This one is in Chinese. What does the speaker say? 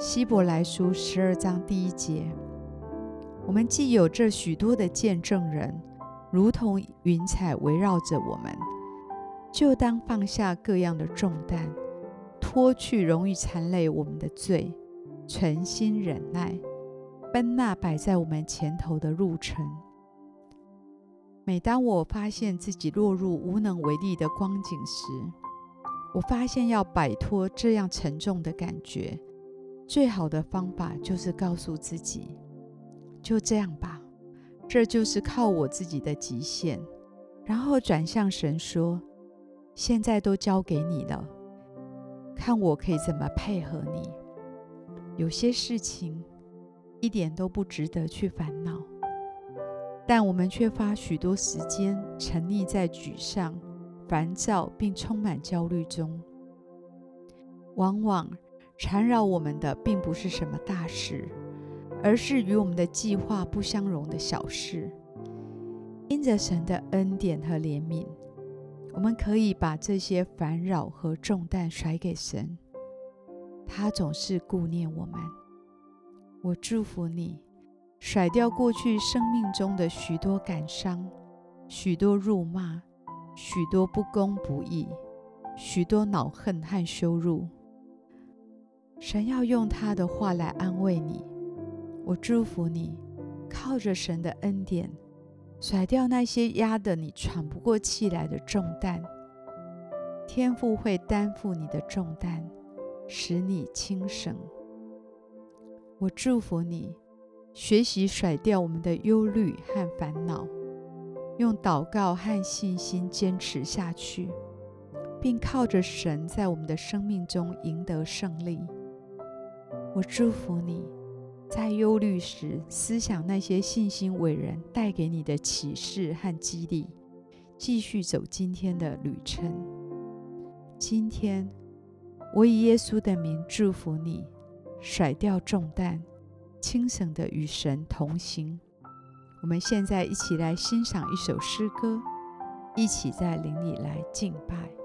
希伯来书十二章第一节，我们既有这许多的见证人，如同云彩围绕着我们，就当放下各样的重担，脱去容易缠累我们的罪，存心忍耐，奔那摆在我们前头的路程。每当我发现自己落入无能为力的光景时，我发现要摆脱这样沉重的感觉。最好的方法就是告诉自己，就这样吧，这就是靠我自己的极限。然后转向神说：“现在都交给你了，看我可以怎么配合你。有些事情一点都不值得去烦恼，但我们却花许多时间沉溺在沮丧、烦躁并充满焦虑中，往往。”缠绕我们的并不是什么大事，而是与我们的计划不相容的小事。因着神的恩典和怜悯，我们可以把这些烦扰和重担甩给神，他总是顾念我们。我祝福你，甩掉过去生命中的许多感伤、许多辱骂、许多不公不义、许多恼恨和羞辱。神要用他的话来安慰你，我祝福你，靠着神的恩典，甩掉那些压得你喘不过气来的重担。天父会担负你的重担，使你轻省。我祝福你，学习甩掉我们的忧虑和烦恼，用祷告和信心坚持下去，并靠着神在我们的生命中赢得胜利。我祝福你，在忧虑时思想那些信心伟人带给你的启示和激励，继续走今天的旅程。今天，我以耶稣的名祝福你，甩掉重担，轻省的与神同行。我们现在一起来欣赏一首诗歌，一起在灵里来敬拜。